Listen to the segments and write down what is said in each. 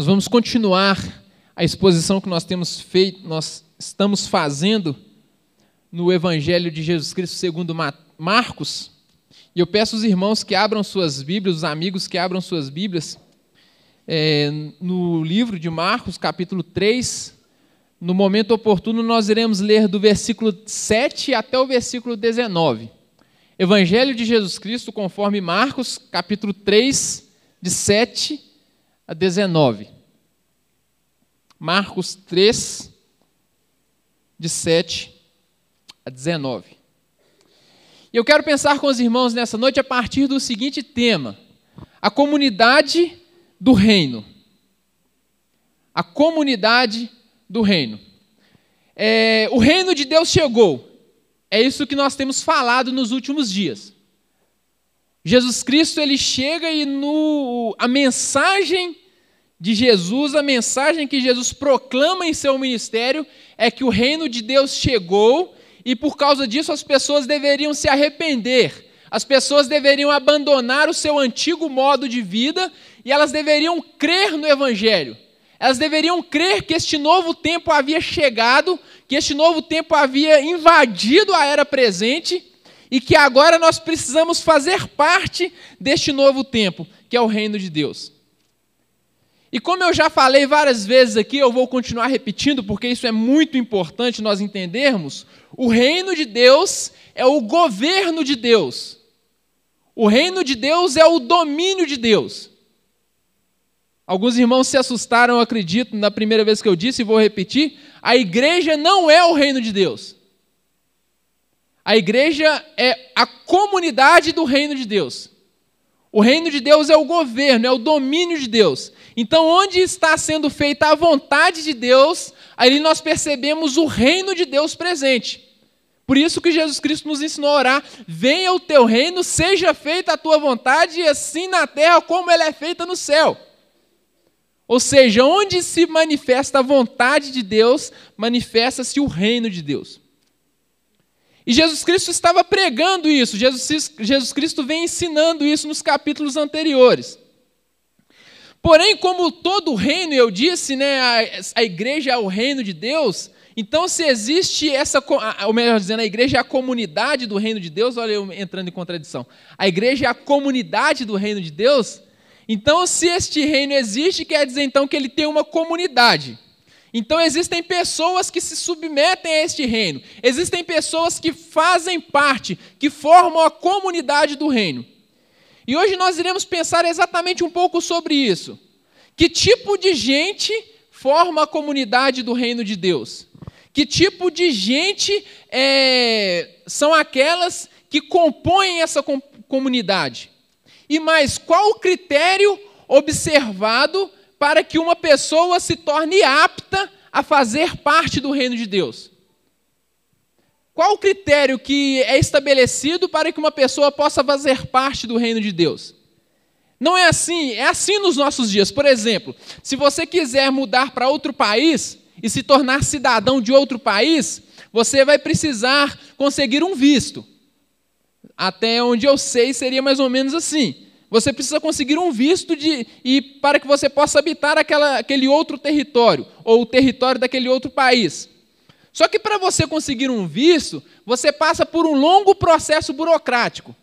Nós vamos continuar a exposição que nós temos feito, nós estamos fazendo no Evangelho de Jesus Cristo segundo Marcos. E eu peço aos irmãos que abram suas Bíblias, os amigos que abram suas Bíblias, é, no livro de Marcos, capítulo 3. No momento oportuno, nós iremos ler do versículo 7 até o versículo 19. Evangelho de Jesus Cristo, conforme Marcos, capítulo 3, de 7 a 19. Marcos 3, de 7 a 19. E eu quero pensar com os irmãos nessa noite a partir do seguinte tema: a comunidade do reino. A comunidade do reino. É, o reino de Deus chegou. É isso que nós temos falado nos últimos dias. Jesus Cristo ele chega e no, a mensagem de Jesus, a mensagem que Jesus proclama em seu ministério é que o reino de Deus chegou e por causa disso as pessoas deveriam se arrepender, as pessoas deveriam abandonar o seu antigo modo de vida e elas deveriam crer no Evangelho. Elas deveriam crer que este novo tempo havia chegado, que este novo tempo havia invadido a era presente e que agora nós precisamos fazer parte deste novo tempo, que é o reino de Deus. E como eu já falei várias vezes aqui, eu vou continuar repetindo, porque isso é muito importante nós entendermos: o reino de Deus é o governo de Deus. O reino de Deus é o domínio de Deus. Alguns irmãos se assustaram, eu acredito, na primeira vez que eu disse, e vou repetir: a igreja não é o reino de Deus. A igreja é a comunidade do reino de Deus. O reino de Deus é o governo, é o domínio de Deus. Então, onde está sendo feita a vontade de Deus, ali nós percebemos o reino de Deus presente. Por isso que Jesus Cristo nos ensinou a orar: venha o teu reino, seja feita a tua vontade, assim na terra como ela é feita no céu. Ou seja, onde se manifesta a vontade de Deus, manifesta-se o reino de Deus. E Jesus Cristo estava pregando isso, Jesus, Jesus Cristo vem ensinando isso nos capítulos anteriores. Porém, como todo reino, eu disse, né, a, a igreja é o reino de Deus, então se existe essa, ou melhor dizendo, a igreja é a comunidade do reino de Deus, olha eu entrando em contradição, a igreja é a comunidade do reino de Deus, então se este reino existe, quer dizer então que ele tem uma comunidade. Então existem pessoas que se submetem a este reino, existem pessoas que fazem parte, que formam a comunidade do reino. E hoje nós iremos pensar exatamente um pouco sobre isso. Que tipo de gente forma a comunidade do reino de Deus? Que tipo de gente é, são aquelas que compõem essa com comunidade? E mais, qual o critério observado para que uma pessoa se torne apta a fazer parte do reino de Deus? Qual o critério que é estabelecido para que uma pessoa possa fazer parte do reino de Deus? Não é assim, é assim nos nossos dias. Por exemplo, se você quiser mudar para outro país e se tornar cidadão de outro país, você vai precisar conseguir um visto. Até onde eu sei, seria mais ou menos assim. Você precisa conseguir um visto de, e para que você possa habitar aquela, aquele outro território, ou o território daquele outro país. Só que para você conseguir um visto, você passa por um longo processo burocrático.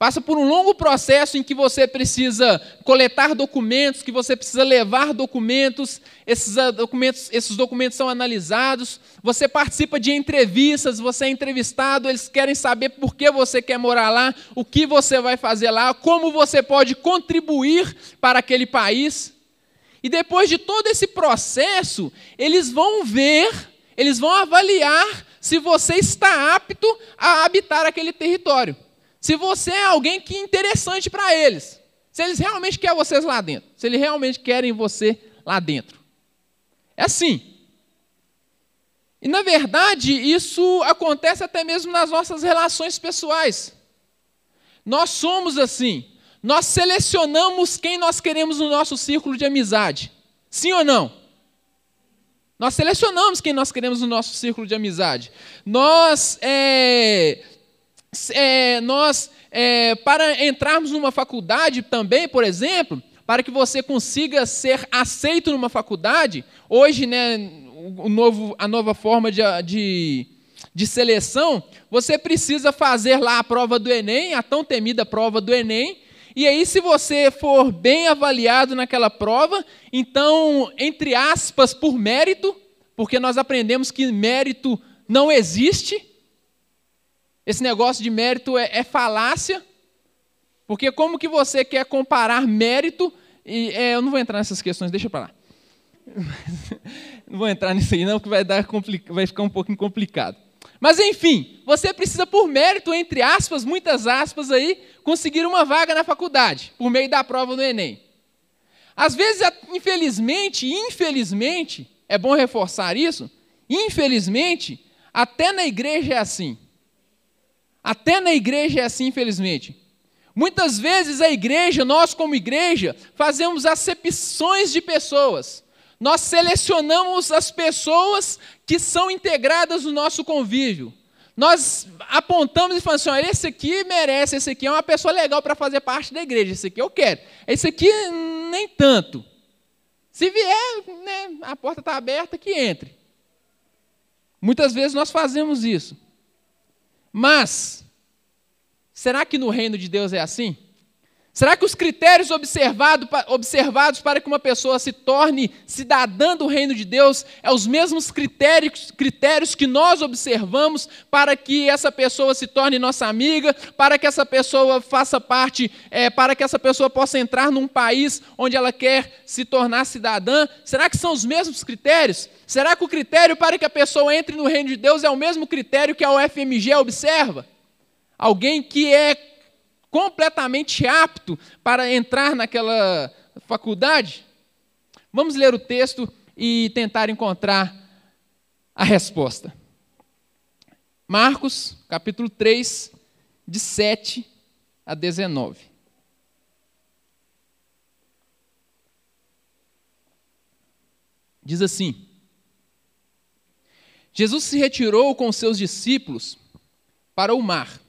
Passa por um longo processo em que você precisa coletar documentos, que você precisa levar documentos, esses ah, documentos, esses documentos são analisados, você participa de entrevistas, você é entrevistado, eles querem saber por que você quer morar lá, o que você vai fazer lá, como você pode contribuir para aquele país. E depois de todo esse processo, eles vão ver, eles vão avaliar se você está apto a habitar aquele território. Se você é alguém que é interessante para eles. Se eles realmente querem vocês lá dentro. Se eles realmente querem você lá dentro. É assim. E na verdade, isso acontece até mesmo nas nossas relações pessoais. Nós somos assim. Nós selecionamos quem nós queremos no nosso círculo de amizade. Sim ou não? Nós selecionamos quem nós queremos no nosso círculo de amizade. Nós é, é, nós, é, para entrarmos numa faculdade também, por exemplo, para que você consiga ser aceito numa faculdade, hoje, né, o novo, a nova forma de, de, de seleção, você precisa fazer lá a prova do Enem, a tão temida prova do Enem, e aí, se você for bem avaliado naquela prova, então, entre aspas, por mérito, porque nós aprendemos que mérito não existe, esse negócio de mérito é, é falácia, porque como que você quer comparar mérito e é, eu não vou entrar nessas questões, deixa para lá. não vou entrar nisso aí não, que vai dar vai ficar um pouquinho complicado. Mas enfim, você precisa por mérito, entre aspas, muitas aspas aí, conseguir uma vaga na faculdade, por meio da prova do ENEM. Às vezes, infelizmente, infelizmente, é bom reforçar isso, infelizmente, até na igreja é assim. Até na igreja é assim, infelizmente. Muitas vezes a igreja, nós como igreja, fazemos acepções de pessoas nós selecionamos as pessoas que são integradas no nosso convívio. Nós apontamos e falamos assim: esse aqui merece, esse aqui é uma pessoa legal para fazer parte da igreja, esse aqui eu quero, esse aqui nem tanto. Se vier, né, a porta está aberta, que entre. Muitas vezes nós fazemos isso. Mas, será que no reino de Deus é assim? Será que os critérios observado, observados para que uma pessoa se torne cidadã do reino de Deus é os mesmos critérios, critérios que nós observamos para que essa pessoa se torne nossa amiga, para que essa pessoa faça parte, é, para que essa pessoa possa entrar num país onde ela quer se tornar cidadã? Será que são os mesmos critérios? Será que o critério para que a pessoa entre no reino de Deus é o mesmo critério que a UFMG observa? Alguém que é completamente apto para entrar naquela faculdade? Vamos ler o texto e tentar encontrar a resposta. Marcos, capítulo 3, de 7 a 19. Diz assim: Jesus se retirou com seus discípulos para o mar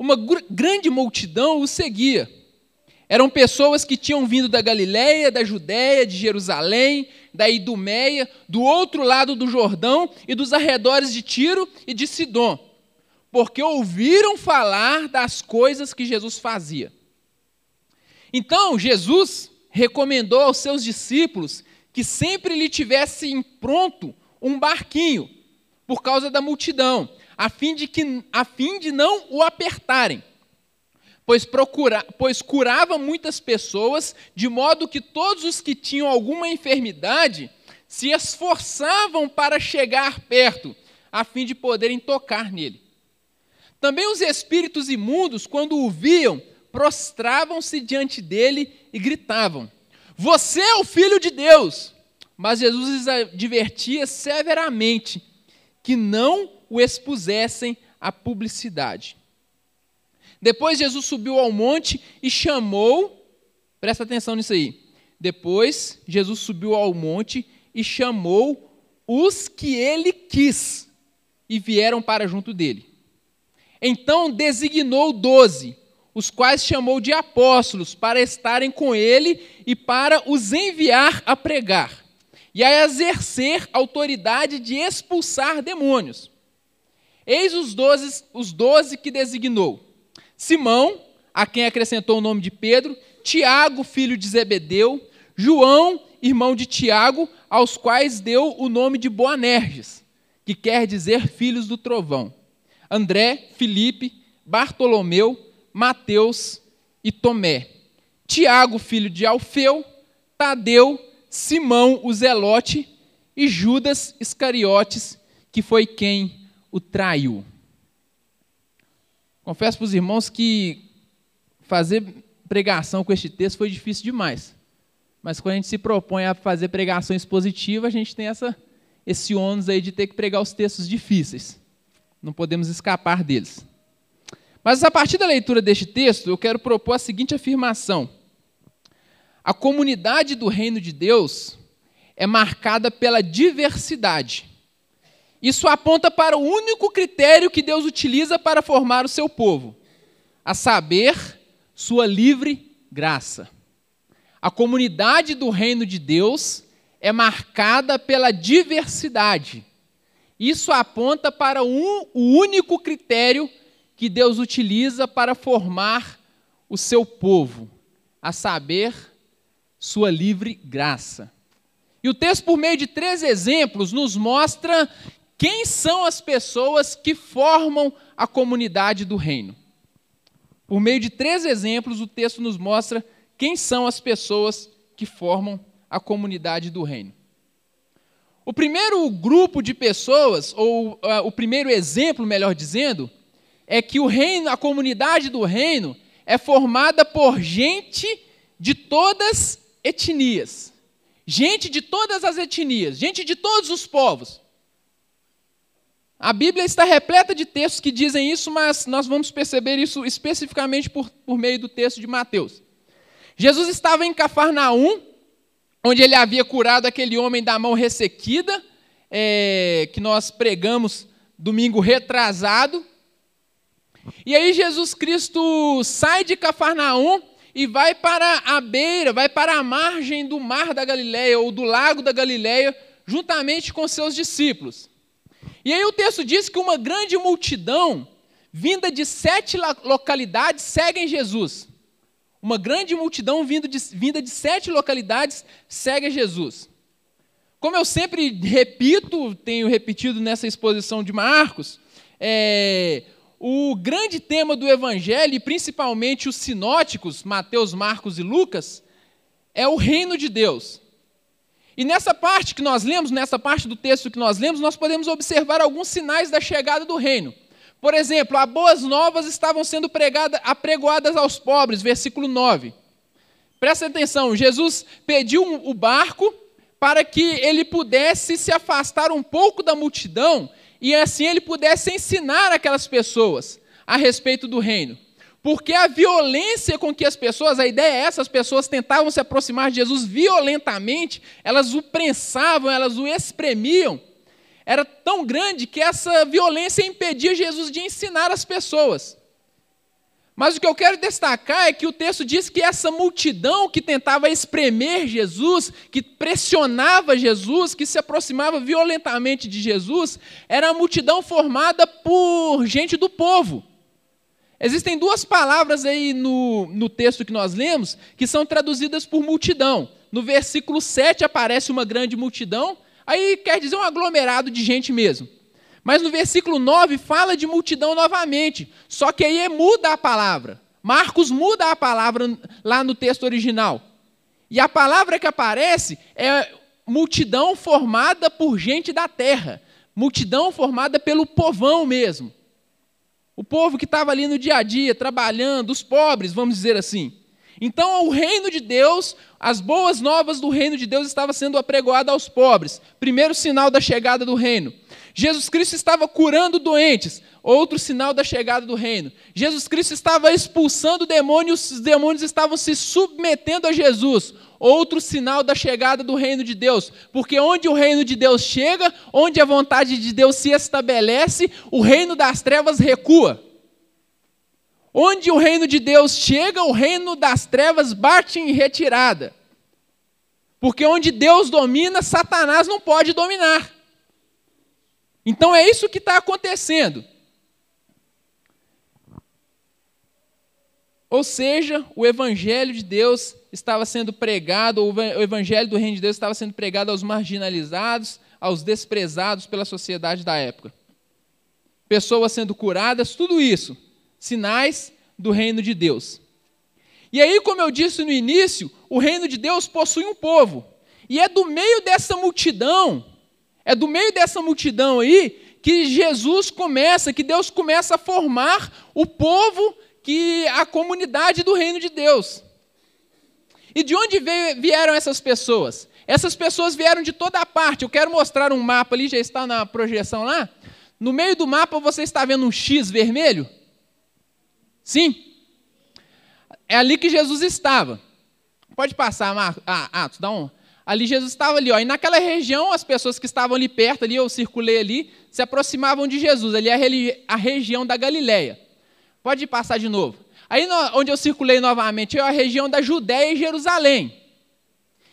uma grande multidão o seguia. Eram pessoas que tinham vindo da Galiléia, da Judéia, de Jerusalém, da Idumeia, do outro lado do Jordão e dos arredores de Tiro e de Sidom, porque ouviram falar das coisas que Jesus fazia. Então, Jesus recomendou aos seus discípulos que sempre lhe tivessem pronto um barquinho, por causa da multidão, a fim de, que, a fim de não o apertarem. Pois, procura, pois curava muitas pessoas, de modo que todos os que tinham alguma enfermidade se esforçavam para chegar perto, a fim de poderem tocar nele. Também os espíritos imundos, quando o viam, prostravam-se diante dele e gritavam: Você é o filho de Deus! Mas Jesus lhes advertia severamente que não o expusessem à publicidade. Depois Jesus subiu ao monte e chamou, presta atenção nisso aí. Depois Jesus subiu ao monte e chamou os que ele quis e vieram para junto dele. Então designou doze, os quais chamou de apóstolos, para estarem com ele e para os enviar a pregar e a exercer autoridade de expulsar demônios. Eis os doze, os doze que designou: Simão, a quem acrescentou o nome de Pedro, Tiago, filho de Zebedeu, João, irmão de Tiago, aos quais deu o nome de Boanerges, que quer dizer filhos do trovão. André, Filipe, Bartolomeu, Mateus e Tomé. Tiago, filho de Alfeu, Tadeu, Simão, o Zelote e Judas Iscariotes, que foi quem o traiu. Confesso para os irmãos que fazer pregação com este texto foi difícil demais. Mas quando a gente se propõe a fazer pregação expositiva, a gente tem essa, esse ônus aí de ter que pregar os textos difíceis. Não podemos escapar deles. Mas a partir da leitura deste texto, eu quero propor a seguinte afirmação: A comunidade do reino de Deus é marcada pela diversidade. Isso aponta para o único critério que Deus utiliza para formar o seu povo, a saber, sua livre graça. A comunidade do reino de Deus é marcada pela diversidade. Isso aponta para um, o único critério que Deus utiliza para formar o seu povo, a saber, sua livre graça. E o texto, por meio de três exemplos, nos mostra quem são as pessoas que formam a comunidade do reino. Por meio de três exemplos, o texto nos mostra quem são as pessoas que formam a comunidade do reino. O primeiro grupo de pessoas, ou uh, o primeiro exemplo, melhor dizendo, é que o reino, a comunidade do reino, é formada por gente de todas etnias. Gente de todas as etnias, gente de todos os povos. A Bíblia está repleta de textos que dizem isso, mas nós vamos perceber isso especificamente por, por meio do texto de Mateus. Jesus estava em Cafarnaum, onde ele havia curado aquele homem da mão ressequida, é, que nós pregamos domingo retrasado. E aí Jesus Cristo sai de Cafarnaum e vai para a beira, vai para a margem do mar da Galileia ou do lago da Galileia, juntamente com seus discípulos. E aí o texto diz que uma grande multidão, vinda de sete localidades, segue Jesus. Uma grande multidão vinda de, vinda de sete localidades segue Jesus. Como eu sempre repito, tenho repetido nessa exposição de Marcos, é, o grande tema do Evangelho, e principalmente os sinóticos, Mateus, Marcos e Lucas, é o reino de Deus. E nessa parte que nós lemos, nessa parte do texto que nós lemos, nós podemos observar alguns sinais da chegada do reino. Por exemplo, as boas novas estavam sendo pregada, apregoadas aos pobres, versículo 9. Presta atenção, Jesus pediu o barco para que ele pudesse se afastar um pouco da multidão e assim ele pudesse ensinar aquelas pessoas a respeito do reino. Porque a violência com que as pessoas, a ideia é essa, as pessoas tentavam se aproximar de Jesus violentamente, elas o prensavam, elas o espremiam, era tão grande que essa violência impedia Jesus de ensinar as pessoas. Mas o que eu quero destacar é que o texto diz que essa multidão que tentava espremer Jesus, que pressionava Jesus, que se aproximava violentamente de Jesus, era a multidão formada por gente do povo. Existem duas palavras aí no, no texto que nós lemos que são traduzidas por multidão. No versículo 7 aparece uma grande multidão, aí quer dizer um aglomerado de gente mesmo. Mas no versículo 9 fala de multidão novamente, só que aí é muda a palavra. Marcos muda a palavra lá no texto original. E a palavra que aparece é multidão formada por gente da terra, multidão formada pelo povão mesmo. O povo que estava ali no dia a dia, trabalhando, os pobres, vamos dizer assim. Então, o reino de Deus, as boas novas do reino de Deus estava sendo apregoada aos pobres. Primeiro sinal da chegada do reino. Jesus Cristo estava curando doentes, outro sinal da chegada do reino. Jesus Cristo estava expulsando demônios, os demônios estavam se submetendo a Jesus, outro sinal da chegada do reino de Deus. Porque onde o reino de Deus chega, onde a vontade de Deus se estabelece, o reino das trevas recua. Onde o reino de Deus chega, o reino das trevas bate em retirada. Porque onde Deus domina, Satanás não pode dominar. Então é isso que está acontecendo. Ou seja, o Evangelho de Deus estava sendo pregado, o Evangelho do Reino de Deus estava sendo pregado aos marginalizados, aos desprezados pela sociedade da época. Pessoas sendo curadas, tudo isso, sinais do Reino de Deus. E aí, como eu disse no início, o Reino de Deus possui um povo. E é do meio dessa multidão é do meio dessa multidão aí que Jesus começa, que Deus começa a formar o povo, que a comunidade do reino de Deus. E de onde vieram essas pessoas? Essas pessoas vieram de toda a parte. Eu quero mostrar um mapa ali, já está na projeção lá. No meio do mapa você está vendo um X vermelho? Sim. É ali que Jesus estava. Pode passar, Marcos. Ah, dá um. Ali Jesus estava ali, ó, e naquela região as pessoas que estavam ali perto, ali eu circulei ali, se aproximavam de Jesus. Ali é a, região da Galileia. Pode passar de novo. Aí onde eu circulei novamente é a região da Judéia e Jerusalém.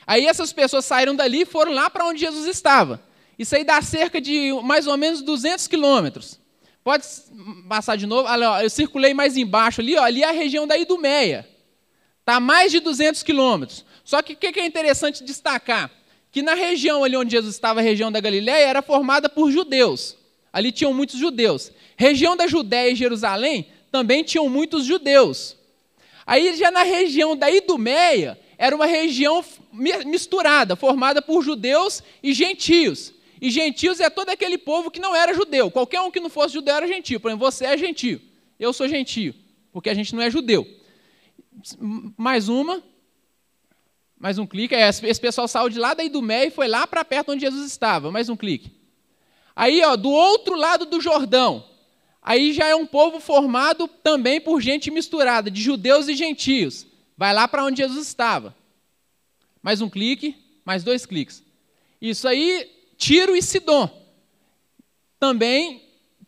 Aí essas pessoas saíram dali e foram lá para onde Jesus estava. Isso aí dá cerca de mais ou menos 200 quilômetros. Pode passar de novo. Olha, eu circulei mais embaixo ali, ó, ali é a região da Idumeia. Está mais de 200 quilômetros. Só que o que é interessante destacar? Que na região ali onde Jesus estava, a região da Galiléia, era formada por judeus. Ali tinham muitos judeus. Região da Judéia e Jerusalém também tinham muitos judeus. Aí já na região da Idumeia, era uma região misturada, formada por judeus e gentios. E gentios é todo aquele povo que não era judeu. Qualquer um que não fosse judeu era gentio. Por exemplo, você é gentio. Eu sou gentio, porque a gente não é judeu. Mais uma. Mais um clique. É, esse pessoal saiu de lá da Idumeia e foi lá para perto onde Jesus estava. Mais um clique. Aí, ó, do outro lado do Jordão, aí já é um povo formado também por gente misturada, de judeus e gentios. Vai lá para onde Jesus estava. Mais um clique, mais dois cliques. Isso aí, Tiro e Sidom. Também,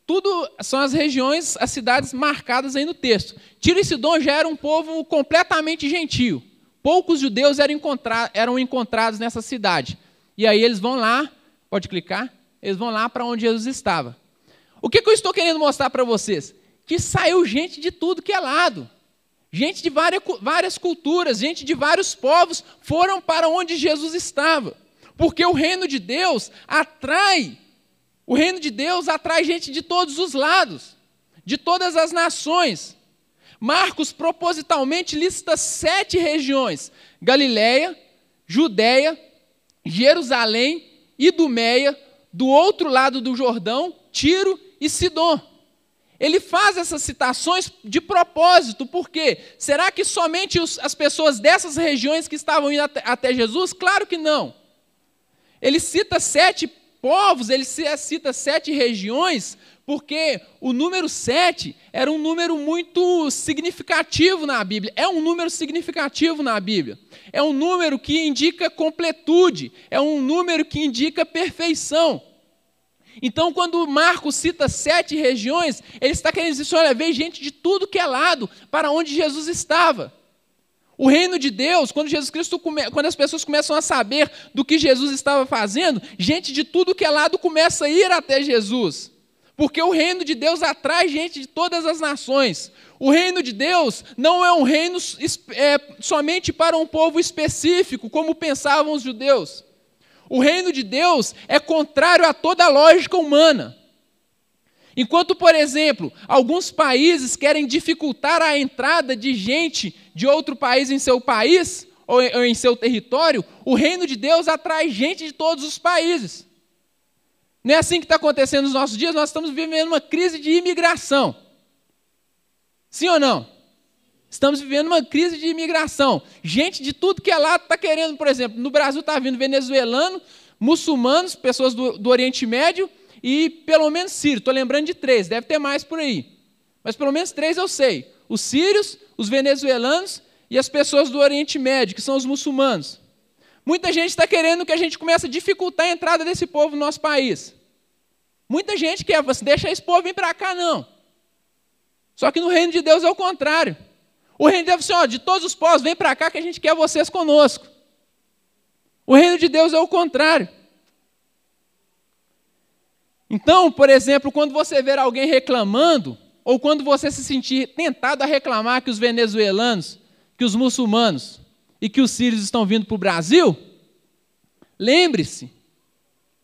tudo são as regiões, as cidades marcadas aí no texto. Tiro e Sidom já era um povo completamente gentio. Poucos judeus eram, encontra eram encontrados nessa cidade. E aí eles vão lá, pode clicar, eles vão lá para onde Jesus estava. O que, que eu estou querendo mostrar para vocês? Que saiu gente de tudo que é lado. Gente de várias, várias culturas, gente de vários povos foram para onde Jesus estava. Porque o reino de Deus atrai, o reino de Deus atrai gente de todos os lados, de todas as nações. Marcos propositalmente lista sete regiões: Galiléia, Judéia, Jerusalém, Idumeia, do outro lado do Jordão, Tiro e Sidom. Ele faz essas citações de propósito, por quê? Será que somente os, as pessoas dessas regiões que estavam indo até, até Jesus? Claro que não. Ele cita sete povos, ele cita sete regiões, porque o número sete era um número muito significativo na Bíblia. É um número significativo na Bíblia. É um número que indica completude, é um número que indica perfeição. Então, quando Marcos cita sete regiões, ele está querendo dizer: olha, veio gente de tudo que é lado para onde Jesus estava. O reino de Deus, quando Jesus Cristo quando as pessoas começam a saber do que Jesus estava fazendo, gente de tudo que é lado começa a ir até Jesus. Porque o reino de Deus atrai gente de todas as nações. O reino de Deus não é um reino é, somente para um povo específico, como pensavam os judeus. O reino de Deus é contrário a toda a lógica humana. Enquanto, por exemplo, alguns países querem dificultar a entrada de gente de outro país em seu país ou em seu território, o reino de Deus atrai gente de todos os países. Não é assim que está acontecendo nos nossos dias? Nós estamos vivendo uma crise de imigração. Sim ou não? Estamos vivendo uma crise de imigração. Gente de tudo que é lado está querendo, por exemplo, no Brasil está vindo venezuelano, muçulmanos, pessoas do, do Oriente Médio e pelo menos sírios. Estou lembrando de três, deve ter mais por aí. Mas pelo menos três eu sei: os sírios, os venezuelanos e as pessoas do Oriente Médio, que são os muçulmanos. Muita gente está querendo que a gente comece a dificultar a entrada desse povo no nosso país. Muita gente quer, você deixa esse povo vir para cá, não. Só que no reino de Deus é o contrário. O reino de Deus, assim, ó, de todos os povos, vem para cá que a gente quer vocês conosco. O reino de Deus é o contrário. Então, por exemplo, quando você ver alguém reclamando, ou quando você se sentir tentado a reclamar que os venezuelanos, que os muçulmanos e que os sírios estão vindo para o Brasil, lembre-se,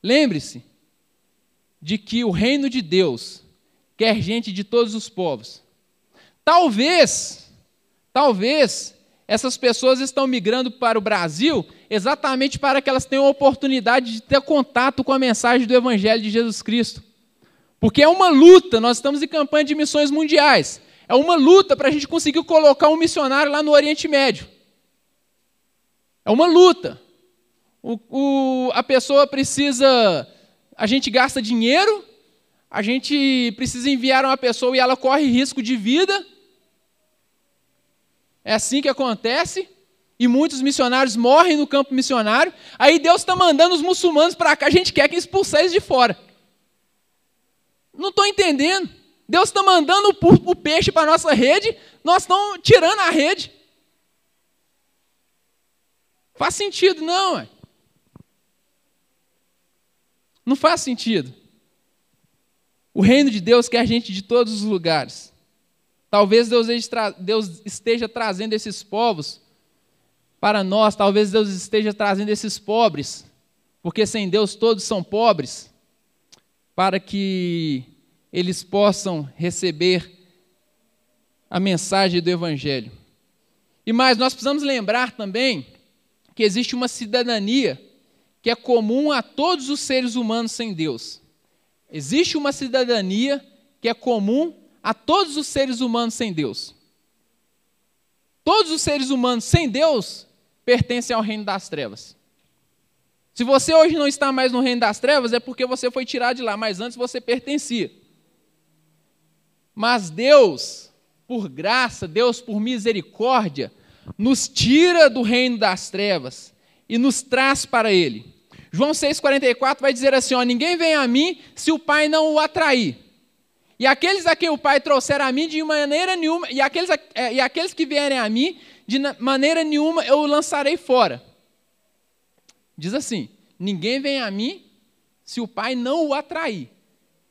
lembre-se de que o reino de Deus quer gente de todos os povos. Talvez Talvez essas pessoas estão migrando para o Brasil exatamente para que elas tenham a oportunidade de ter contato com a mensagem do Evangelho de Jesus Cristo. Porque é uma luta, nós estamos em campanha de missões mundiais. É uma luta para a gente conseguir colocar um missionário lá no Oriente Médio. É uma luta. O, o, a pessoa precisa. A gente gasta dinheiro, a gente precisa enviar uma pessoa e ela corre risco de vida é assim que acontece. E muitos missionários morrem no campo missionário. Aí Deus está mandando os muçulmanos para cá. A gente quer que expulsar eles de fora. Não estou entendendo. Deus está mandando o, o peixe para a nossa rede. Nós estamos tirando a rede. Faz sentido, não. Ué. Não faz sentido. O reino de Deus quer gente de todos os lugares. Talvez Deus esteja trazendo esses povos para nós, talvez Deus esteja trazendo esses pobres, porque sem Deus todos são pobres, para que eles possam receber a mensagem do Evangelho. E mais, nós precisamos lembrar também que existe uma cidadania que é comum a todos os seres humanos sem Deus. Existe uma cidadania que é comum a todos os seres humanos sem Deus. Todos os seres humanos sem Deus pertencem ao reino das trevas. Se você hoje não está mais no reino das trevas, é porque você foi tirado de lá, mas antes você pertencia. Mas Deus, por graça, Deus, por misericórdia, nos tira do reino das trevas e nos traz para Ele. João 6,44 vai dizer assim: ó, Ninguém vem a mim se o Pai não o atrair. E aqueles a quem o Pai trouxer a mim, de maneira nenhuma, e aqueles, é, e aqueles que vierem a mim, de maneira nenhuma eu o lançarei fora. Diz assim: Ninguém vem a mim se o Pai não o atrair.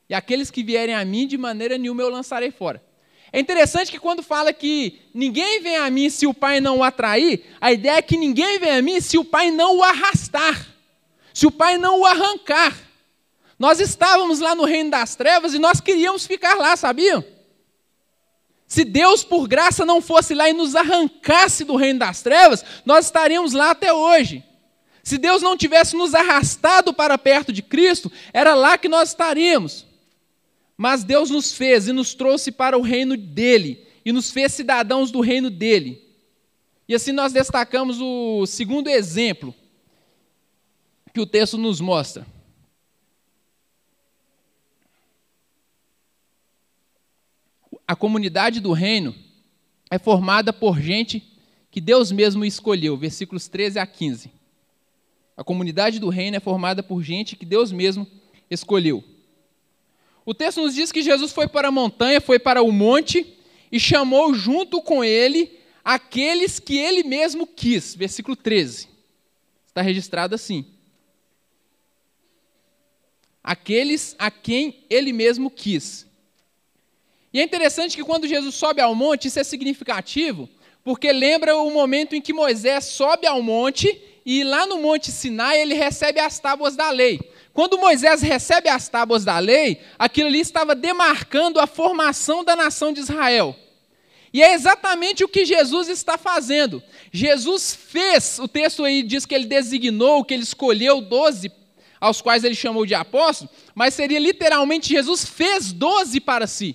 E aqueles que vierem a mim, de maneira nenhuma eu lançarei fora. É interessante que quando fala que ninguém vem a mim se o Pai não o atrair, a ideia é que ninguém vem a mim se o Pai não o arrastar, se o Pai não o arrancar. Nós estávamos lá no reino das trevas e nós queríamos ficar lá, sabiam? Se Deus, por graça, não fosse lá e nos arrancasse do reino das trevas, nós estaríamos lá até hoje. Se Deus não tivesse nos arrastado para perto de Cristo, era lá que nós estaríamos. Mas Deus nos fez e nos trouxe para o reino dele, e nos fez cidadãos do reino dele. E assim nós destacamos o segundo exemplo que o texto nos mostra. A comunidade do reino é formada por gente que Deus mesmo escolheu, versículos 13 a 15. A comunidade do reino é formada por gente que Deus mesmo escolheu. O texto nos diz que Jesus foi para a montanha, foi para o monte e chamou junto com ele aqueles que ele mesmo quis. Versículo 13. Está registrado assim. Aqueles a quem ele mesmo quis. E é interessante que quando Jesus sobe ao monte, isso é significativo, porque lembra o momento em que Moisés sobe ao monte e lá no Monte Sinai ele recebe as tábuas da lei. Quando Moisés recebe as tábuas da lei, aquilo ali estava demarcando a formação da nação de Israel. E é exatamente o que Jesus está fazendo. Jesus fez, o texto aí diz que ele designou, que ele escolheu doze, aos quais ele chamou de apóstolos, mas seria literalmente Jesus fez doze para si,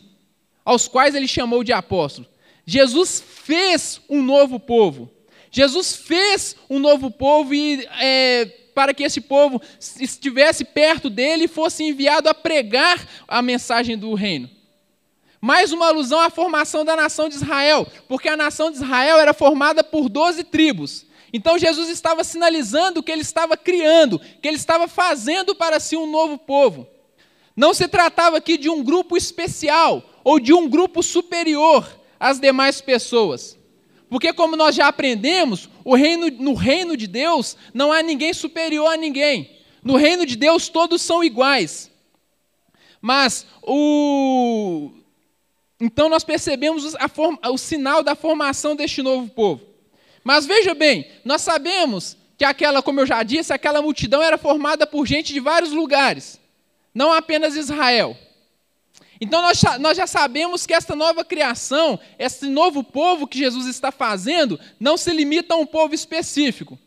aos quais ele chamou de apóstolos. Jesus fez um novo povo. Jesus fez um novo povo e é, para que esse povo estivesse perto dele e fosse enviado a pregar a mensagem do reino. Mais uma alusão à formação da nação de Israel, porque a nação de Israel era formada por doze tribos. Então Jesus estava sinalizando que ele estava criando, que ele estava fazendo para si um novo povo. Não se tratava aqui de um grupo especial ou de um grupo superior às demais pessoas. Porque, como nós já aprendemos, reino, no reino de Deus não há ninguém superior a ninguém. No reino de Deus todos são iguais. Mas o. Então nós percebemos a o sinal da formação deste novo povo. Mas veja bem, nós sabemos que aquela, como eu já disse, aquela multidão era formada por gente de vários lugares, não apenas Israel. Então nós, nós já sabemos que esta nova criação, esse novo povo que Jesus está fazendo, não se limita a um povo específico.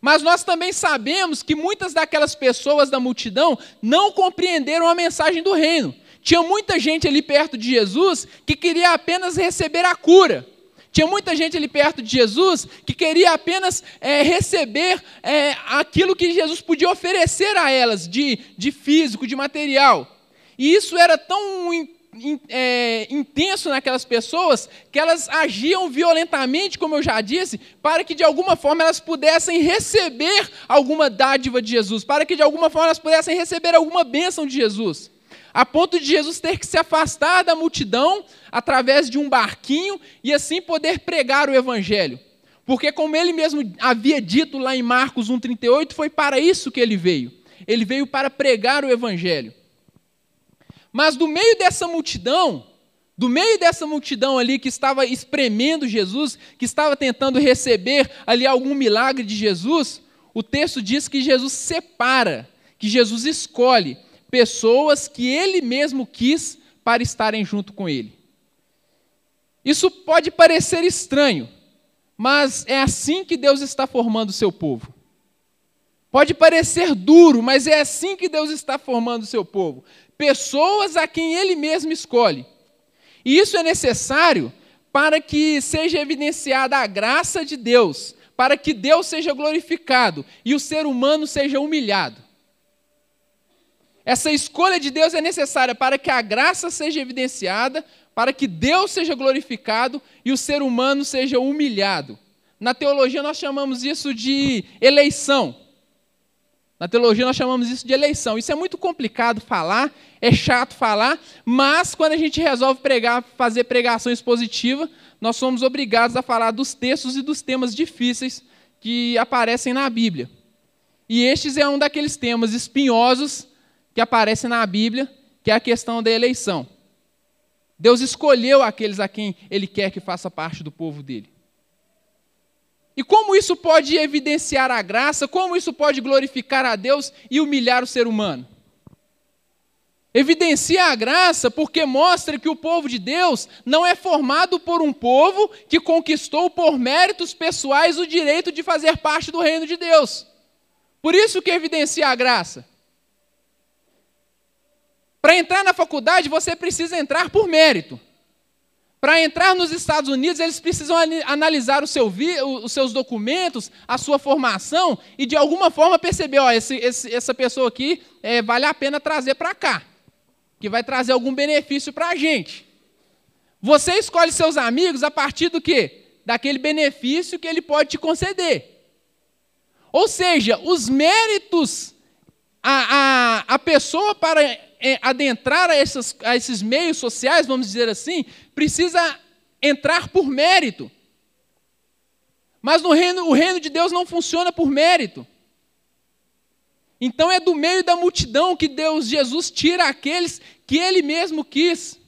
Mas nós também sabemos que muitas daquelas pessoas da multidão não compreenderam a mensagem do reino. Tinha muita gente ali perto de Jesus que queria apenas receber a cura. Tinha muita gente ali perto de Jesus que queria apenas é, receber é, aquilo que Jesus podia oferecer a elas, de, de físico, de material. E isso era tão é, intenso naquelas pessoas que elas agiam violentamente, como eu já disse, para que de alguma forma elas pudessem receber alguma dádiva de Jesus, para que de alguma forma elas pudessem receber alguma bênção de Jesus. A ponto de Jesus ter que se afastar da multidão através de um barquinho e assim poder pregar o evangelho. Porque, como ele mesmo havia dito lá em Marcos 1,38, foi para isso que ele veio. Ele veio para pregar o Evangelho. Mas do meio dessa multidão, do meio dessa multidão ali que estava espremendo Jesus, que estava tentando receber ali algum milagre de Jesus, o texto diz que Jesus separa, que Jesus escolhe pessoas que ele mesmo quis para estarem junto com ele. Isso pode parecer estranho, mas é assim que Deus está formando o seu povo. Pode parecer duro, mas é assim que Deus está formando o seu povo. Pessoas a quem ele mesmo escolhe. E isso é necessário para que seja evidenciada a graça de Deus, para que Deus seja glorificado e o ser humano seja humilhado. Essa escolha de Deus é necessária para que a graça seja evidenciada, para que Deus seja glorificado e o ser humano seja humilhado. Na teologia nós chamamos isso de eleição. Na teologia nós chamamos isso de eleição. Isso é muito complicado falar, é chato falar, mas quando a gente resolve pregar, fazer pregações positivas, nós somos obrigados a falar dos textos e dos temas difíceis que aparecem na Bíblia. E estes é um daqueles temas espinhosos que aparecem na Bíblia, que é a questão da eleição. Deus escolheu aqueles a quem Ele quer que faça parte do povo dele. E como isso pode evidenciar a graça, como isso pode glorificar a Deus e humilhar o ser humano? Evidencia a graça porque mostra que o povo de Deus não é formado por um povo que conquistou por méritos pessoais o direito de fazer parte do reino de Deus. Por isso que evidencia a graça. Para entrar na faculdade, você precisa entrar por mérito. Para entrar nos Estados Unidos, eles precisam analisar seu os seus documentos, a sua formação, e de alguma forma perceber: ó, esse, esse, essa pessoa aqui é, vale a pena trazer para cá, que vai trazer algum benefício para a gente. Você escolhe seus amigos a partir do quê? Daquele benefício que ele pode te conceder. Ou seja, os méritos, a, a, a pessoa para é, adentrar a, essas, a esses meios sociais, vamos dizer assim, precisa entrar por mérito. Mas no reino, o reino de Deus não funciona por mérito. Então é do meio da multidão que Deus, Jesus, tira aqueles que Ele mesmo quis.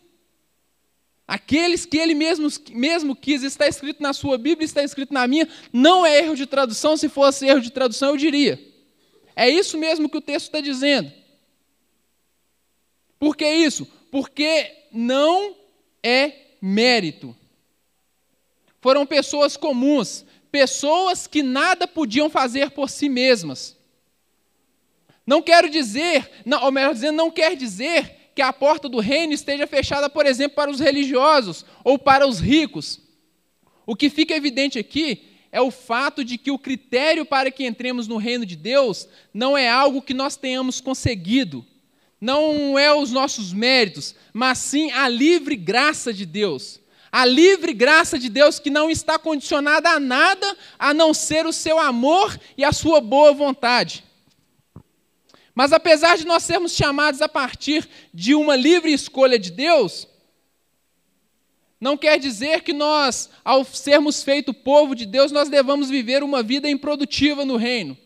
Aqueles que Ele mesmo, mesmo quis. Está escrito na sua Bíblia, está escrito na minha. Não é erro de tradução. Se fosse erro de tradução, eu diria. É isso mesmo que o texto está dizendo. Por que isso? Porque não é mérito. Foram pessoas comuns, pessoas que nada podiam fazer por si mesmas. Não quero dizer, não, ou melhor dizendo, não quer dizer que a porta do reino esteja fechada, por exemplo, para os religiosos ou para os ricos. O que fica evidente aqui é o fato de que o critério para que entremos no reino de Deus não é algo que nós tenhamos conseguido, não é os nossos méritos, mas sim a livre graça de Deus. A livre graça de Deus que não está condicionada a nada a não ser o seu amor e a sua boa vontade. Mas apesar de nós sermos chamados a partir de uma livre escolha de Deus, não quer dizer que nós, ao sermos feito povo de Deus, nós devamos viver uma vida improdutiva no reino.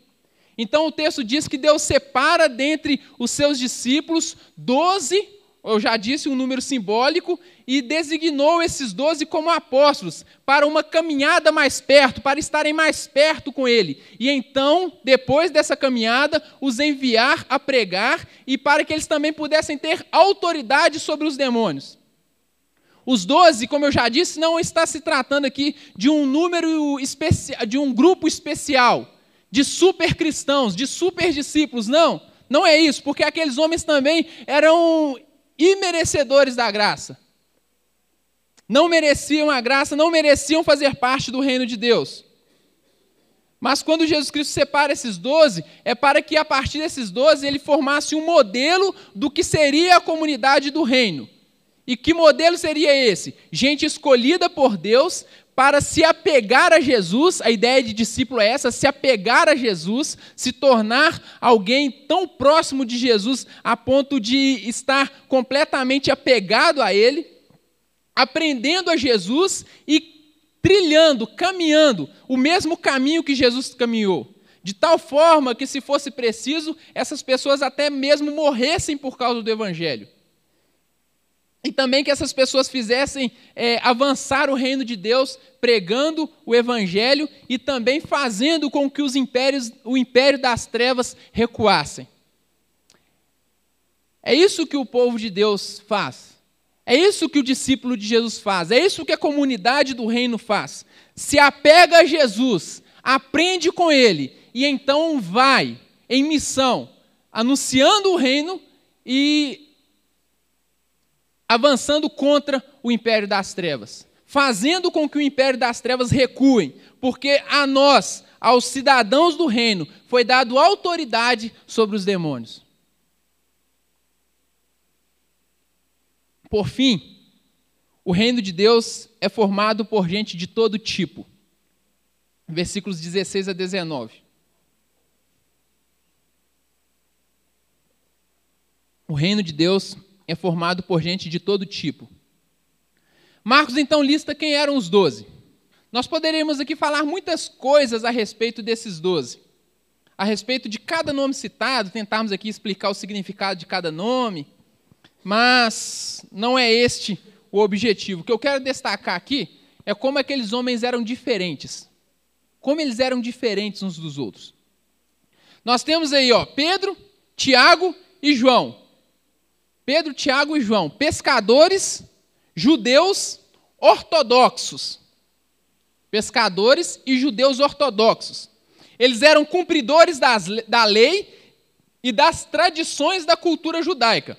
Então o texto diz que Deus separa dentre os seus discípulos doze, eu já disse um número simbólico, e designou esses doze como apóstolos para uma caminhada mais perto, para estarem mais perto com Ele. E então, depois dessa caminhada, os enviar a pregar e para que eles também pudessem ter autoridade sobre os demônios. Os doze, como eu já disse, não está se tratando aqui de um número especial, de um grupo especial de super cristãos, de super discípulos. Não, não é isso, porque aqueles homens também eram imerecedores da graça. Não mereciam a graça, não mereciam fazer parte do reino de Deus. Mas quando Jesus Cristo separa esses doze, é para que a partir desses doze ele formasse um modelo do que seria a comunidade do reino. E que modelo seria esse? Gente escolhida por Deus para se apegar a Jesus, a ideia de discípulo é essa, se apegar a Jesus, se tornar alguém tão próximo de Jesus a ponto de estar completamente apegado a Ele, aprendendo a Jesus e trilhando, caminhando o mesmo caminho que Jesus caminhou. De tal forma que, se fosse preciso, essas pessoas até mesmo morressem por causa do Evangelho. E também que essas pessoas fizessem é, avançar o reino de Deus, pregando o Evangelho e também fazendo com que os impérios, o império das trevas recuassem. É isso que o povo de Deus faz. É isso que o discípulo de Jesus faz, é isso que a comunidade do reino faz. Se apega a Jesus, aprende com ele e então vai em missão, anunciando o reino e avançando contra o império das trevas, fazendo com que o império das trevas recue, porque a nós, aos cidadãos do reino, foi dado autoridade sobre os demônios. Por fim, o reino de Deus é formado por gente de todo tipo. Versículos 16 a 19. O reino de Deus é formado por gente de todo tipo. Marcos então lista quem eram os doze. Nós poderíamos aqui falar muitas coisas a respeito desses doze. A respeito de cada nome citado, tentarmos aqui explicar o significado de cada nome, mas não é este o objetivo. O que eu quero destacar aqui é como aqueles homens eram diferentes. Como eles eram diferentes uns dos outros. Nós temos aí, ó, Pedro, Tiago e João. Pedro, Tiago e João, pescadores, judeus ortodoxos. Pescadores e judeus ortodoxos. Eles eram cumpridores das, da lei e das tradições da cultura judaica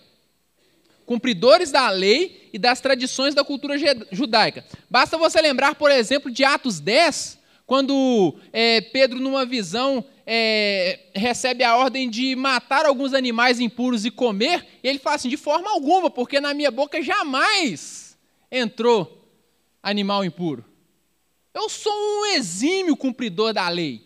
cumpridores da lei e das tradições da cultura judaica. Basta você lembrar, por exemplo, de Atos 10, quando é, Pedro, numa visão, é, recebe a ordem de matar alguns animais impuros e comer, e ele fala assim: de forma alguma, porque na minha boca jamais entrou animal impuro. Eu sou um exímio cumpridor da lei.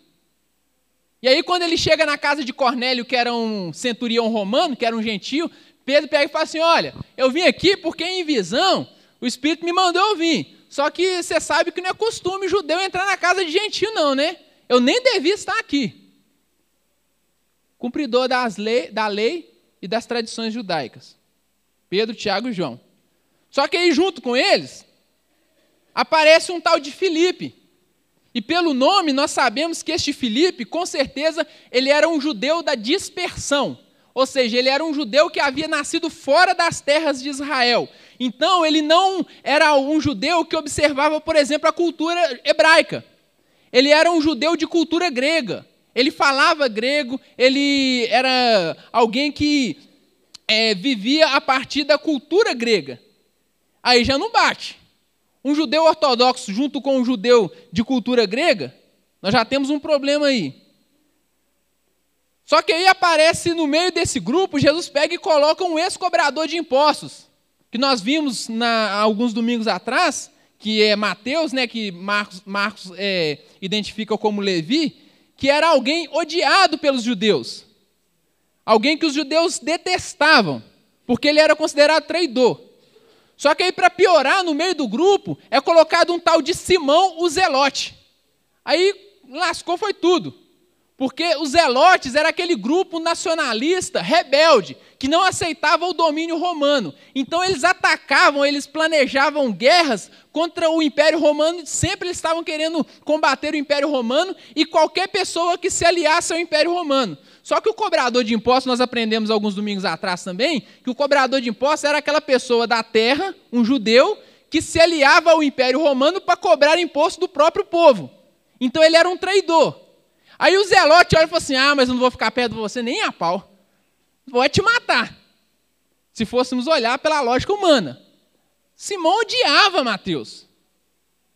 E aí, quando ele chega na casa de Cornélio, que era um centurião romano, que era um gentio, Pedro pega e fala assim: Olha, eu vim aqui porque em visão o Espírito me mandou vir. Só que você sabe que não é costume judeu entrar na casa de gentil, não, né? Eu nem devia estar aqui. Cumpridor das lei, da lei e das tradições judaicas. Pedro, Tiago e João. Só que aí, junto com eles, aparece um tal de Filipe. E pelo nome, nós sabemos que este Filipe, com certeza, ele era um judeu da dispersão. Ou seja, ele era um judeu que havia nascido fora das terras de Israel. Então, ele não era um judeu que observava, por exemplo, a cultura hebraica. Ele era um judeu de cultura grega. Ele falava grego, ele era alguém que é, vivia a partir da cultura grega. Aí já não bate. Um judeu ortodoxo junto com um judeu de cultura grega, nós já temos um problema aí. Só que aí aparece no meio desse grupo, Jesus pega e coloca um ex-cobrador de impostos, que nós vimos na, alguns domingos atrás, que é Mateus, né, que Marcos, Marcos é, identifica como Levi, que era alguém odiado pelos judeus. Alguém que os judeus detestavam, porque ele era considerado traidor. Só que aí, para piorar, no meio do grupo, é colocado um tal de Simão o Zelote. Aí lascou foi tudo. Porque os zelotes era aquele grupo nacionalista, rebelde, que não aceitava o domínio romano. Então eles atacavam, eles planejavam guerras contra o Império Romano, sempre eles estavam querendo combater o Império Romano e qualquer pessoa que se aliasse ao Império Romano. Só que o cobrador de impostos, nós aprendemos alguns domingos atrás também, que o cobrador de impostos era aquela pessoa da terra, um judeu, que se aliava ao Império Romano para cobrar imposto do próprio povo. Então ele era um traidor. Aí o Zelote olha e fala assim: Ah, mas eu não vou ficar perto de você nem a pau. Vou te matar. Se fôssemos olhar pela lógica humana. Simão odiava Mateus.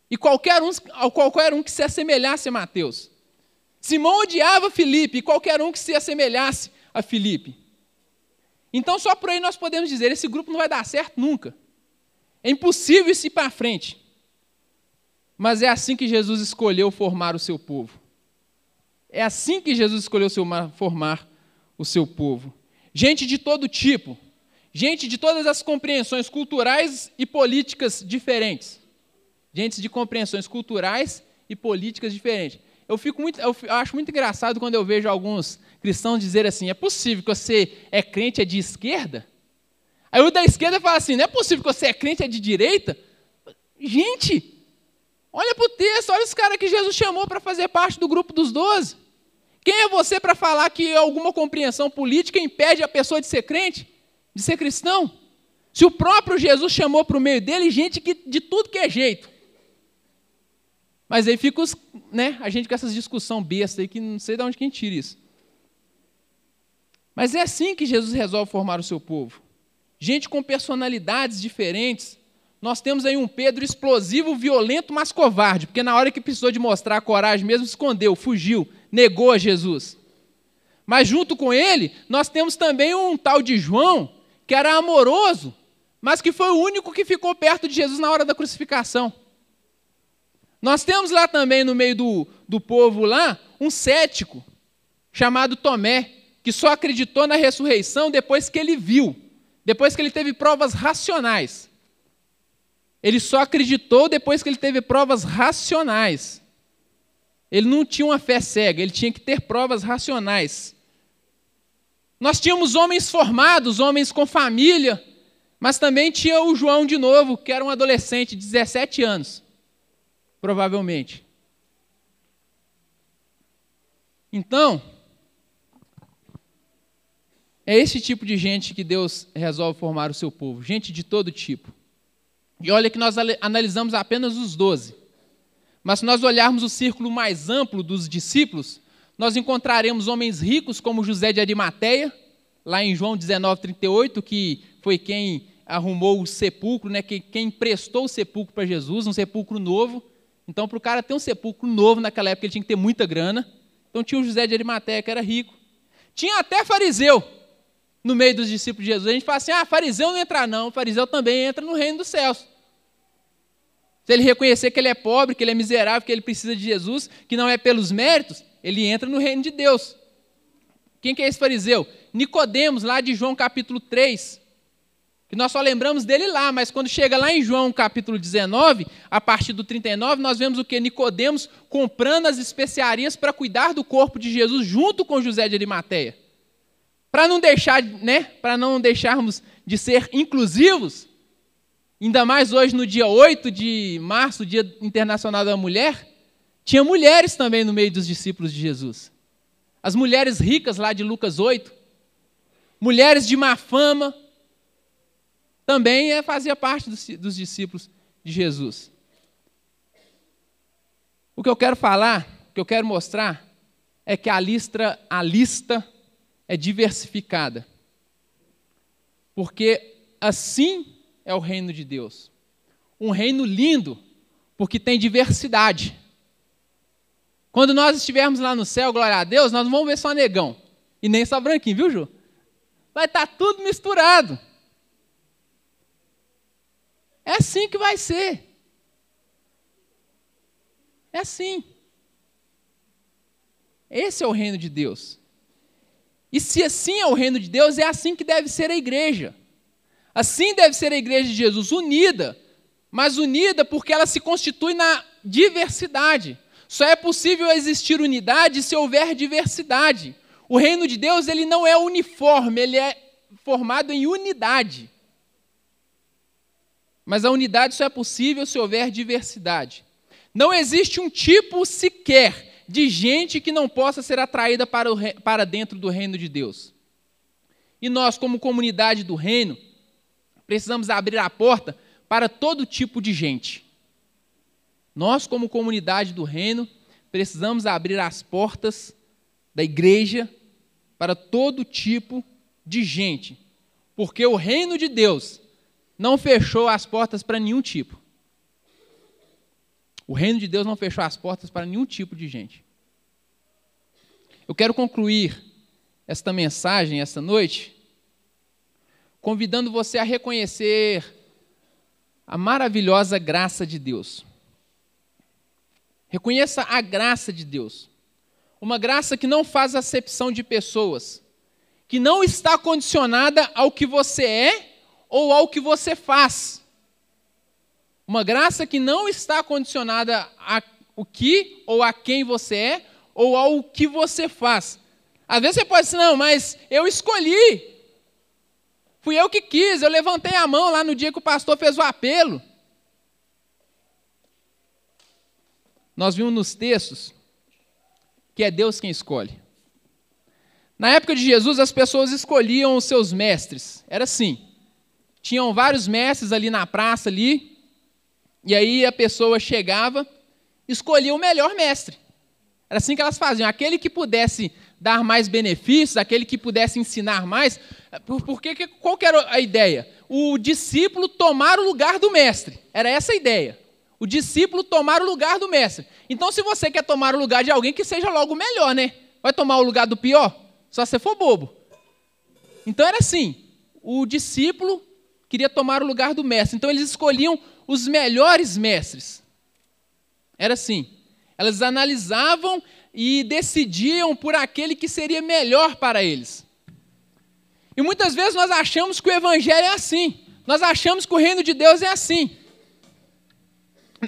E qualquer um, qualquer um que se assemelhasse a Mateus. Simão odiava Filipe e qualquer um que se assemelhasse a Filipe. Então, só por aí nós podemos dizer: esse grupo não vai dar certo nunca. É impossível isso ir para frente. Mas é assim que Jesus escolheu formar o seu povo. É assim que Jesus escolheu formar o seu povo. Gente de todo tipo, gente de todas as compreensões culturais e políticas diferentes. gente de compreensões culturais e políticas diferentes. Eu, fico muito, eu acho muito engraçado quando eu vejo alguns cristãos dizer assim: é possível que você é crente é de esquerda? Aí o da esquerda fala assim: não é possível que você é crente é de direita? Gente, olha para o texto, olha os caras que Jesus chamou para fazer parte do grupo dos doze. Quem é você para falar que alguma compreensão política impede a pessoa de ser crente, de ser cristão? Se o próprio Jesus chamou para o meio dele gente que, de tudo que é jeito. Mas aí fica os, né, a gente com essas discussão besta aí que não sei de onde quem tira isso. Mas é assim que Jesus resolve formar o seu povo. Gente com personalidades diferentes. Nós temos aí um Pedro explosivo, violento, mas covarde, porque na hora que precisou de mostrar a coragem mesmo, escondeu, fugiu, negou a Jesus. Mas junto com ele, nós temos também um tal de João, que era amoroso, mas que foi o único que ficou perto de Jesus na hora da crucificação. Nós temos lá também no meio do, do povo lá um cético chamado Tomé, que só acreditou na ressurreição depois que ele viu, depois que ele teve provas racionais. Ele só acreditou depois que ele teve provas racionais. Ele não tinha uma fé cega, ele tinha que ter provas racionais. Nós tínhamos homens formados, homens com família, mas também tinha o João de novo, que era um adolescente de 17 anos provavelmente. Então, é esse tipo de gente que Deus resolve formar o seu povo, gente de todo tipo. E olha que nós analisamos apenas os doze. Mas se nós olharmos o círculo mais amplo dos discípulos, nós encontraremos homens ricos como José de Arimateia, lá em João 19, 38, que foi quem arrumou o sepulcro, né, quem emprestou o sepulcro para Jesus, um sepulcro novo. Então, para o cara ter um sepulcro novo naquela época, ele tinha que ter muita grana. Então, tinha o José de Arimateia, que era rico. Tinha até fariseu no meio dos discípulos de Jesus. A gente fala assim: ah, fariseu não entra, não. Fariseu também entra no reino dos céus. Se ele reconhecer que ele é pobre, que ele é miserável, que ele precisa de Jesus, que não é pelos méritos, ele entra no reino de Deus. Quem que é esse fariseu? Nicodemos, lá de João capítulo 3 que nós só lembramos dele lá, mas quando chega lá em João capítulo 19, a partir do 39, nós vemos o que? Nicodemos comprando as especiarias para cuidar do corpo de Jesus junto com José de Arimateia. Para não deixar, né, para não deixarmos de ser inclusivos, ainda mais hoje no dia 8 de março, Dia Internacional da Mulher, tinha mulheres também no meio dos discípulos de Jesus. As mulheres ricas lá de Lucas 8, mulheres de má fama, também é, fazia parte dos, discípulos de Jesus. O que eu quero falar, o que eu quero mostrar, é que a lista, a lista é diversificada. Porque assim é o reino de Deus. Um reino lindo, porque tem diversidade. Quando nós estivermos lá no céu, glória a Deus, nós não vamos ver só negão. E nem só branquinho, viu, Ju? Vai estar tudo misturado. É assim que vai ser. É assim. Esse é o reino de Deus. E se assim é o reino de Deus, é assim que deve ser a igreja. Assim deve ser a igreja de Jesus, unida, mas unida porque ela se constitui na diversidade. Só é possível existir unidade se houver diversidade. O reino de Deus ele não é uniforme, ele é formado em unidade. Mas a unidade só é possível se houver diversidade. Não existe um tipo sequer de gente que não possa ser atraída para, o, para dentro do reino de Deus. E nós, como comunidade do reino, precisamos abrir a porta para todo tipo de gente. Nós, como comunidade do reino, precisamos abrir as portas da igreja para todo tipo de gente. Porque o reino de Deus não fechou as portas para nenhum tipo. O reino de Deus não fechou as portas para nenhum tipo de gente. Eu quero concluir esta mensagem esta noite convidando você a reconhecer a maravilhosa graça de Deus. Reconheça a graça de Deus. Uma graça que não faz acepção de pessoas, que não está condicionada ao que você é ou ao que você faz. Uma graça que não está condicionada a o que ou a quem você é ou ao que você faz. Às vezes você pode dizer, não, mas eu escolhi. Fui eu que quis, eu levantei a mão lá no dia que o pastor fez o apelo. Nós vimos nos textos que é Deus quem escolhe. Na época de Jesus, as pessoas escolhiam os seus mestres. Era assim. Tinham vários mestres ali na praça ali, e aí a pessoa chegava, escolhia o melhor mestre. Era assim que elas faziam. Aquele que pudesse dar mais benefícios, aquele que pudesse ensinar mais. Porque qual que era a ideia? O discípulo tomar o lugar do mestre. Era essa a ideia. O discípulo tomar o lugar do mestre. Então, se você quer tomar o lugar de alguém, que seja logo melhor, né? Vai tomar o lugar do pior? Só se for bobo. Então era assim: o discípulo queria tomar o lugar do mestre. Então eles escolhiam os melhores mestres. Era assim. Elas analisavam e decidiam por aquele que seria melhor para eles. E muitas vezes nós achamos que o evangelho é assim. Nós achamos que o reino de Deus é assim.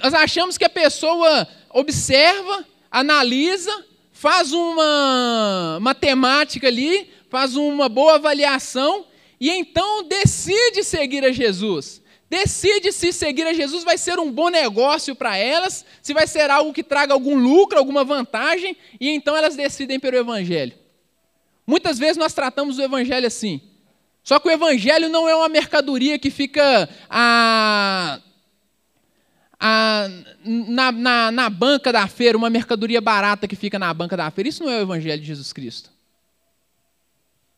Nós achamos que a pessoa observa, analisa, faz uma matemática ali, faz uma boa avaliação e então decide seguir a Jesus. Decide se seguir a Jesus vai ser um bom negócio para elas, se vai ser algo que traga algum lucro, alguma vantagem, e então elas decidem pelo Evangelho. Muitas vezes nós tratamos o Evangelho assim. Só que o Evangelho não é uma mercadoria que fica a, a, na, na, na banca da feira, uma mercadoria barata que fica na banca da feira. Isso não é o Evangelho de Jesus Cristo.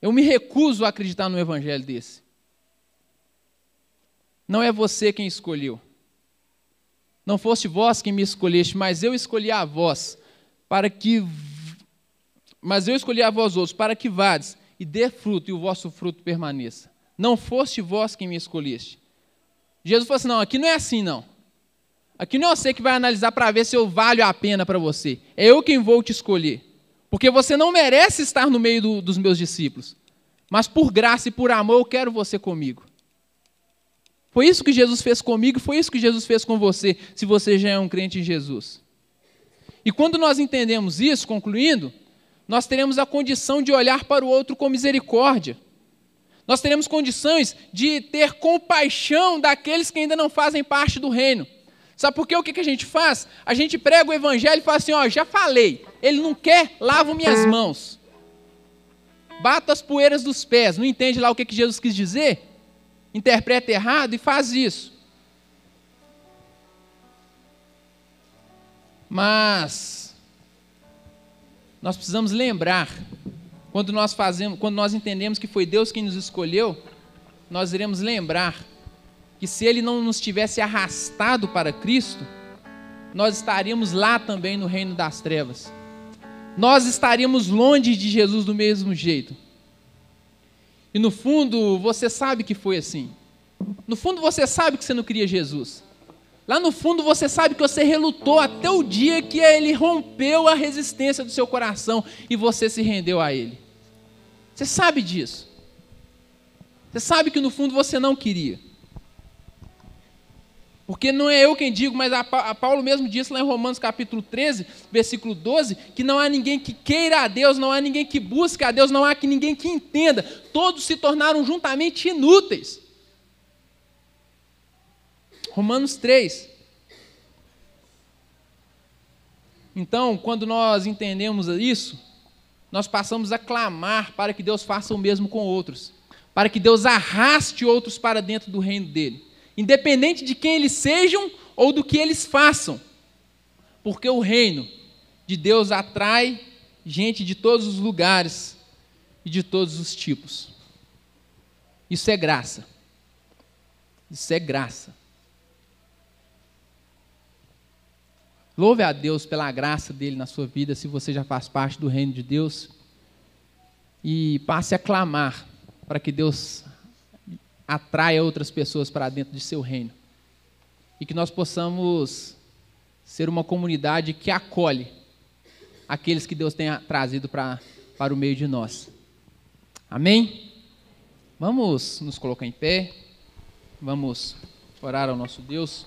Eu me recuso a acreditar no Evangelho desse. Não é você quem escolheu. Não foste vós quem me escolheste, mas eu escolhi a vós, para que. Mas eu escolhi a vós outros, para que vades e dê fruto e o vosso fruto permaneça. Não foste vós quem me escolheste. Jesus falou assim: não, aqui não é assim, não. Aqui não é você que vai analisar para ver se eu valho a pena para você. É eu quem vou te escolher. Porque você não merece estar no meio do, dos meus discípulos. Mas por graça e por amor eu quero você comigo. Foi isso que Jesus fez comigo, foi isso que Jesus fez com você, se você já é um crente em Jesus. E quando nós entendemos isso, concluindo, nós teremos a condição de olhar para o outro com misericórdia. Nós teremos condições de ter compaixão daqueles que ainda não fazem parte do reino. Sabe por quê? O que a gente faz? A gente prega o evangelho e fala assim: ó, já falei, ele não quer, lavo minhas mãos. Bato as poeiras dos pés. Não entende lá o que Jesus quis dizer? interpreta errado e faz isso. Mas nós precisamos lembrar, quando nós fazemos, quando nós entendemos que foi Deus quem nos escolheu, nós iremos lembrar que se ele não nos tivesse arrastado para Cristo, nós estaríamos lá também no reino das trevas. Nós estaríamos longe de Jesus do mesmo jeito. E no fundo, você sabe que foi assim. No fundo, você sabe que você não queria Jesus. Lá no fundo, você sabe que você relutou até o dia que ele rompeu a resistência do seu coração e você se rendeu a ele. Você sabe disso. Você sabe que no fundo você não queria. Porque não é eu quem digo, mas a Paulo mesmo disse lá em Romanos capítulo 13, versículo 12, que não há ninguém que queira a Deus, não há ninguém que busque a Deus, não há ninguém que entenda. Todos se tornaram juntamente inúteis. Romanos 3. Então, quando nós entendemos isso, nós passamos a clamar para que Deus faça o mesmo com outros, para que Deus arraste outros para dentro do reino dele independente de quem eles sejam ou do que eles façam. Porque o reino de Deus atrai gente de todos os lugares e de todos os tipos. Isso é graça. Isso é graça. Louve a Deus pela graça dele na sua vida, se você já faz parte do reino de Deus. E passe a clamar para que Deus atraia outras pessoas para dentro de seu reino. E que nós possamos ser uma comunidade que acolhe aqueles que Deus tenha trazido para, para o meio de nós. Amém? Vamos nos colocar em pé, vamos orar ao nosso Deus.